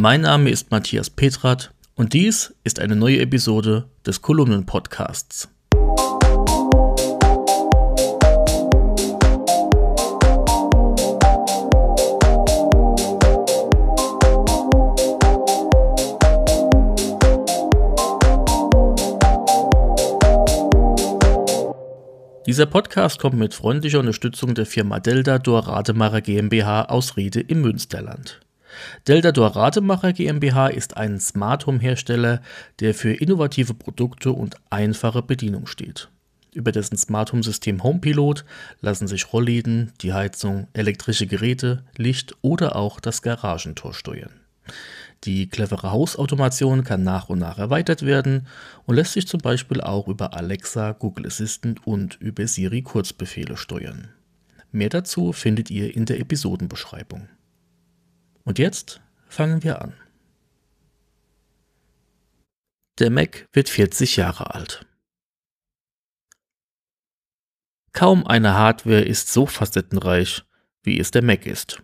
Mein Name ist Matthias Petrat und dies ist eine neue Episode des Kolumnen-Podcasts. Dieser Podcast kommt mit freundlicher Unterstützung der Firma Delta Dor Rademacher GmbH aus Riede im Münsterland. Delta Dor Rademacher GmbH ist ein Smart Home Hersteller, der für innovative Produkte und einfache Bedienung steht. Über dessen Smart Home System HomePilot lassen sich Rollläden, die Heizung, elektrische Geräte, Licht oder auch das Garagentor steuern. Die clevere Hausautomation kann nach und nach erweitert werden und lässt sich zum Beispiel auch über Alexa, Google Assistant und über Siri Kurzbefehle steuern. Mehr dazu findet ihr in der Episodenbeschreibung. Und jetzt fangen wir an. Der Mac wird 40 Jahre alt. Kaum eine Hardware ist so facettenreich, wie es der Mac ist.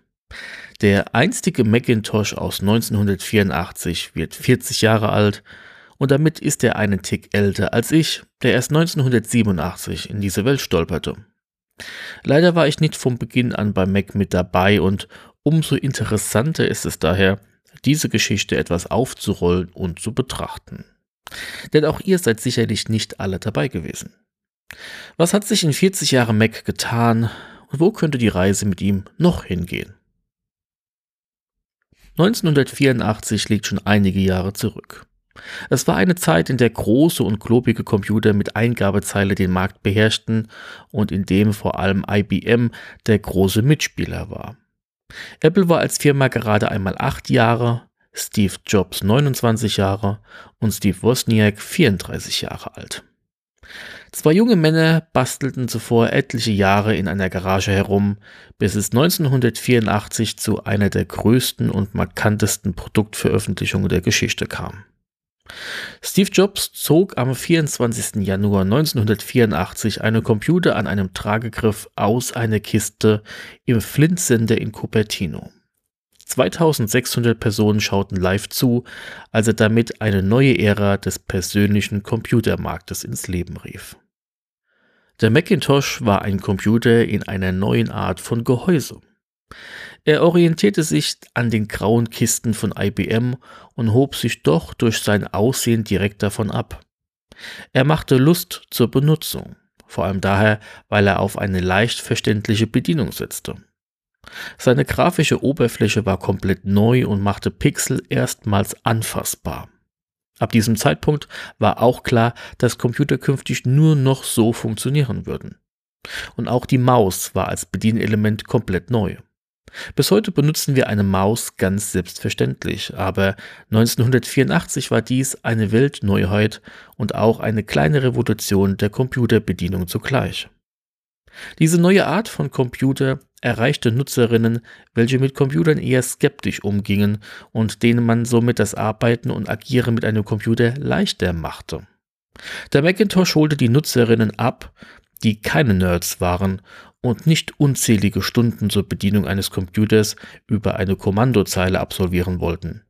Der einstige Macintosh aus 1984 wird 40 Jahre alt und damit ist er einen Tick älter als ich, der erst 1987 in diese Welt stolperte. Leider war ich nicht vom Beginn an bei Mac mit dabei und umso interessanter ist es daher, diese Geschichte etwas aufzurollen und zu betrachten. Denn auch ihr seid sicherlich nicht alle dabei gewesen. Was hat sich in 40 Jahren Mac getan und wo könnte die Reise mit ihm noch hingehen? 1984 liegt schon einige Jahre zurück. Es war eine Zeit, in der große und klobige Computer mit Eingabezeile den Markt beherrschten und in dem vor allem IBM der große Mitspieler war. Apple war als Firma gerade einmal acht Jahre, Steve Jobs 29 Jahre und Steve Wozniak 34 Jahre alt. Zwei junge Männer bastelten zuvor etliche Jahre in einer Garage herum, bis es 1984 zu einer der größten und markantesten Produktveröffentlichungen der Geschichte kam. Steve Jobs zog am 24. Januar 1984 einen Computer an einem Tragegriff aus einer Kiste im Flint-Sender in Cupertino. 2600 Personen schauten live zu, als er damit eine neue Ära des persönlichen Computermarktes ins Leben rief. Der Macintosh war ein Computer in einer neuen Art von Gehäuse. Er orientierte sich an den grauen Kisten von IBM und hob sich doch durch sein Aussehen direkt davon ab. Er machte Lust zur Benutzung, vor allem daher, weil er auf eine leicht verständliche Bedienung setzte. Seine grafische Oberfläche war komplett neu und machte Pixel erstmals anfassbar. Ab diesem Zeitpunkt war auch klar, dass Computer künftig nur noch so funktionieren würden. Und auch die Maus war als Bedienelement komplett neu. Bis heute benutzen wir eine Maus ganz selbstverständlich, aber 1984 war dies eine Weltneuheit und auch eine kleine Revolution der Computerbedienung zugleich. Diese neue Art von Computer erreichte Nutzerinnen, welche mit Computern eher skeptisch umgingen und denen man somit das Arbeiten und Agieren mit einem Computer leichter machte. Der Macintosh holte die Nutzerinnen ab, die keine Nerds waren und nicht unzählige Stunden zur Bedienung eines Computers über eine Kommandozeile absolvieren wollten.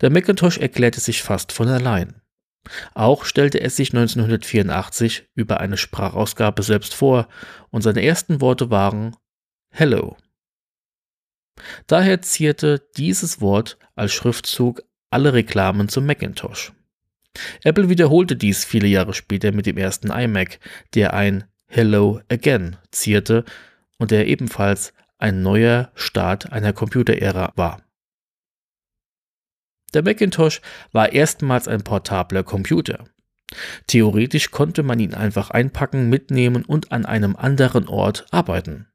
Der Macintosh erklärte sich fast von allein. Auch stellte er sich 1984 über eine Sprachausgabe selbst vor und seine ersten Worte waren Hello. Daher zierte dieses Wort als Schriftzug alle Reklamen zum Macintosh. Apple wiederholte dies viele Jahre später mit dem ersten iMac, der ein Hello Again zierte und der ebenfalls ein neuer Start einer Computerära war. Der Macintosh war erstmals ein portabler Computer. Theoretisch konnte man ihn einfach einpacken, mitnehmen und an einem anderen Ort arbeiten.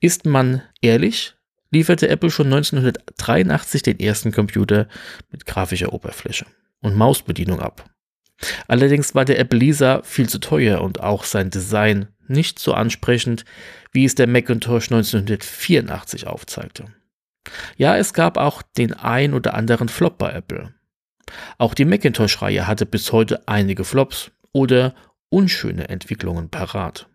Ist man ehrlich, lieferte Apple schon 1983 den ersten Computer mit grafischer Oberfläche und Mausbedienung ab. Allerdings war der Apple Lisa viel zu teuer und auch sein Design nicht so ansprechend, wie es der Macintosh 1984 aufzeigte. Ja, es gab auch den ein oder anderen Flop bei Apple. Auch die Macintosh-Reihe hatte bis heute einige Flops oder unschöne Entwicklungen parat.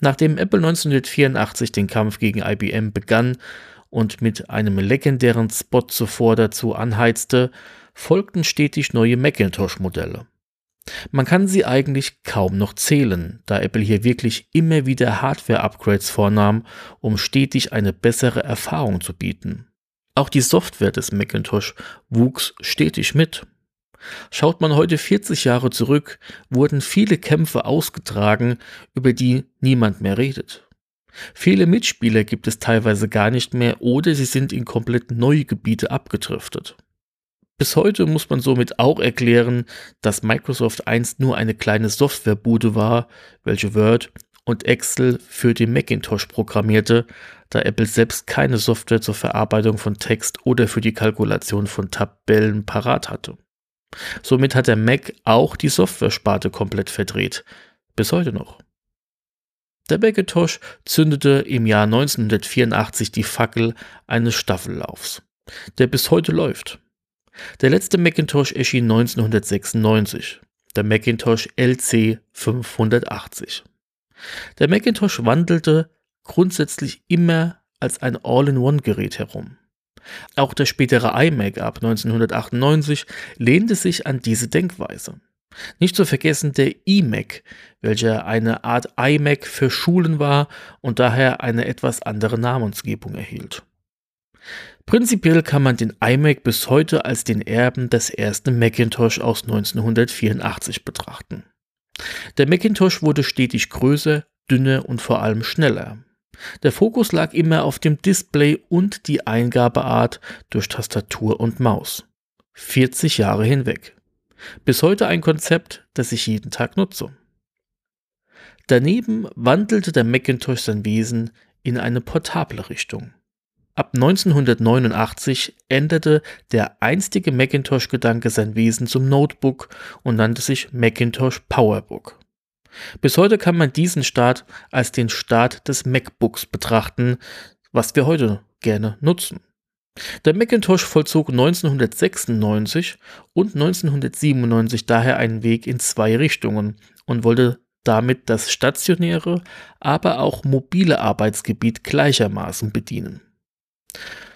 Nachdem Apple 1984 den Kampf gegen IBM begann und mit einem legendären Spot zuvor dazu anheizte, folgten stetig neue Macintosh-Modelle. Man kann sie eigentlich kaum noch zählen, da Apple hier wirklich immer wieder Hardware-Upgrades vornahm, um stetig eine bessere Erfahrung zu bieten. Auch die Software des Macintosh wuchs stetig mit. Schaut man heute 40 Jahre zurück, wurden viele Kämpfe ausgetragen, über die niemand mehr redet. Viele Mitspieler gibt es teilweise gar nicht mehr oder sie sind in komplett neue Gebiete abgedriftet. Bis heute muss man somit auch erklären, dass Microsoft einst nur eine kleine Softwarebude war, welche Word und Excel für den Macintosh programmierte, da Apple selbst keine Software zur Verarbeitung von Text oder für die Kalkulation von Tabellen parat hatte. Somit hat der Mac auch die Software-Sparte komplett verdreht. Bis heute noch. Der Macintosh zündete im Jahr 1984 die Fackel eines Staffellaufs, der bis heute läuft. Der letzte Macintosh erschien 1996, der Macintosh LC 580. Der Macintosh wandelte grundsätzlich immer als ein All-in-One-Gerät herum. Auch der spätere iMac ab 1998 lehnte sich an diese Denkweise. Nicht zu vergessen der iMac, welcher eine Art iMac für Schulen war und daher eine etwas andere Namensgebung erhielt. Prinzipiell kann man den iMac bis heute als den Erben des ersten Macintosh aus 1984 betrachten. Der Macintosh wurde stetig größer, dünner und vor allem schneller. Der Fokus lag immer auf dem Display und die Eingabeart durch Tastatur und Maus. 40 Jahre hinweg. Bis heute ein Konzept, das ich jeden Tag nutze. Daneben wandelte der Macintosh sein Wesen in eine portable Richtung. Ab 1989 änderte der einstige Macintosh-Gedanke sein Wesen zum Notebook und nannte sich Macintosh PowerBook. Bis heute kann man diesen Start als den Start des MacBooks betrachten, was wir heute gerne nutzen. Der Macintosh vollzog 1996 und 1997 daher einen Weg in zwei Richtungen und wollte damit das stationäre, aber auch mobile Arbeitsgebiet gleichermaßen bedienen.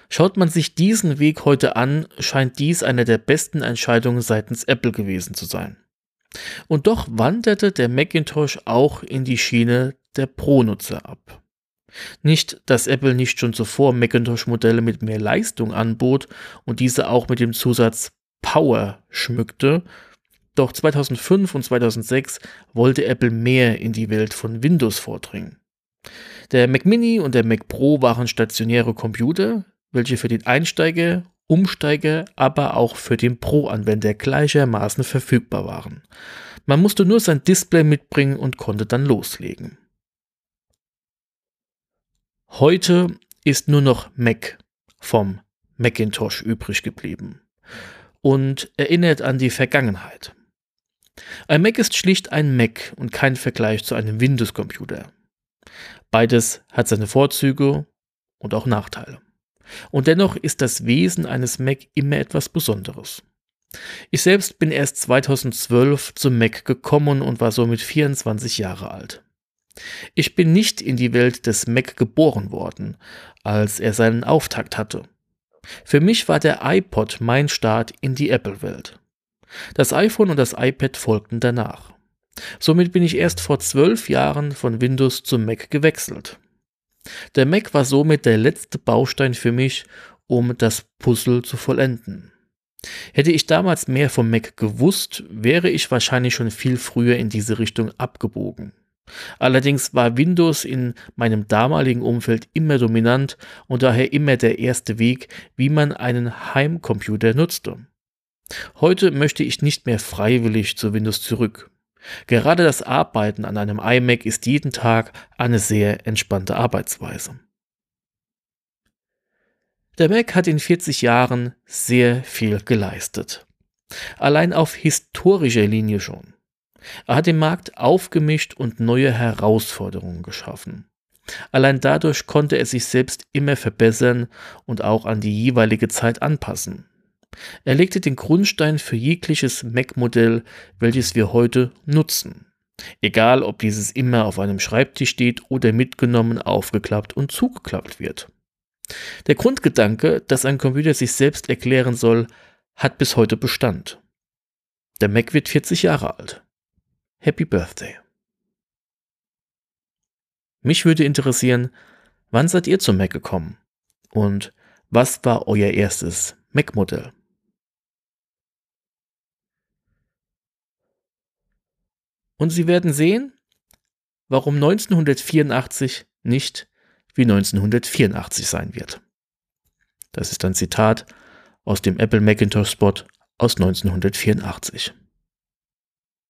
Schaut man sich diesen Weg heute an, scheint dies eine der besten Entscheidungen seitens Apple gewesen zu sein. Und doch wanderte der Macintosh auch in die Schiene der Pro-Nutzer ab. Nicht, dass Apple nicht schon zuvor Macintosh-Modelle mit mehr Leistung anbot und diese auch mit dem Zusatz Power schmückte, doch 2005 und 2006 wollte Apple mehr in die Welt von Windows vordringen. Der Mac Mini und der Mac Pro waren stationäre Computer, welche für den Einsteiger, Umsteiger, aber auch für den Pro-Anwender gleichermaßen verfügbar waren. Man musste nur sein Display mitbringen und konnte dann loslegen. Heute ist nur noch Mac vom Macintosh übrig geblieben und erinnert an die Vergangenheit. Ein Mac ist schlicht ein Mac und kein Vergleich zu einem Windows-Computer. Beides hat seine Vorzüge und auch Nachteile. Und dennoch ist das Wesen eines Mac immer etwas Besonderes. Ich selbst bin erst 2012 zum Mac gekommen und war somit 24 Jahre alt. Ich bin nicht in die Welt des Mac geboren worden, als er seinen Auftakt hatte. Für mich war der iPod mein Start in die Apple-Welt. Das iPhone und das iPad folgten danach. Somit bin ich erst vor zwölf Jahren von Windows zum Mac gewechselt. Der Mac war somit der letzte Baustein für mich, um das Puzzle zu vollenden. Hätte ich damals mehr vom Mac gewusst, wäre ich wahrscheinlich schon viel früher in diese Richtung abgebogen. Allerdings war Windows in meinem damaligen Umfeld immer dominant und daher immer der erste Weg, wie man einen Heimcomputer nutzte. Heute möchte ich nicht mehr freiwillig zu Windows zurück. Gerade das Arbeiten an einem iMac ist jeden Tag eine sehr entspannte Arbeitsweise. Der Mac hat in 40 Jahren sehr viel geleistet. Allein auf historischer Linie schon. Er hat den Markt aufgemischt und neue Herausforderungen geschaffen. Allein dadurch konnte er sich selbst immer verbessern und auch an die jeweilige Zeit anpassen. Er legte den Grundstein für jegliches Mac-Modell, welches wir heute nutzen. Egal, ob dieses immer auf einem Schreibtisch steht oder mitgenommen, aufgeklappt und zugeklappt wird. Der Grundgedanke, dass ein Computer sich selbst erklären soll, hat bis heute Bestand. Der Mac wird 40 Jahre alt. Happy Birthday. Mich würde interessieren, wann seid ihr zum Mac gekommen? Und was war euer erstes Mac-Modell? Und Sie werden sehen, warum 1984 nicht wie 1984 sein wird. Das ist ein Zitat aus dem Apple Macintosh Spot aus 1984.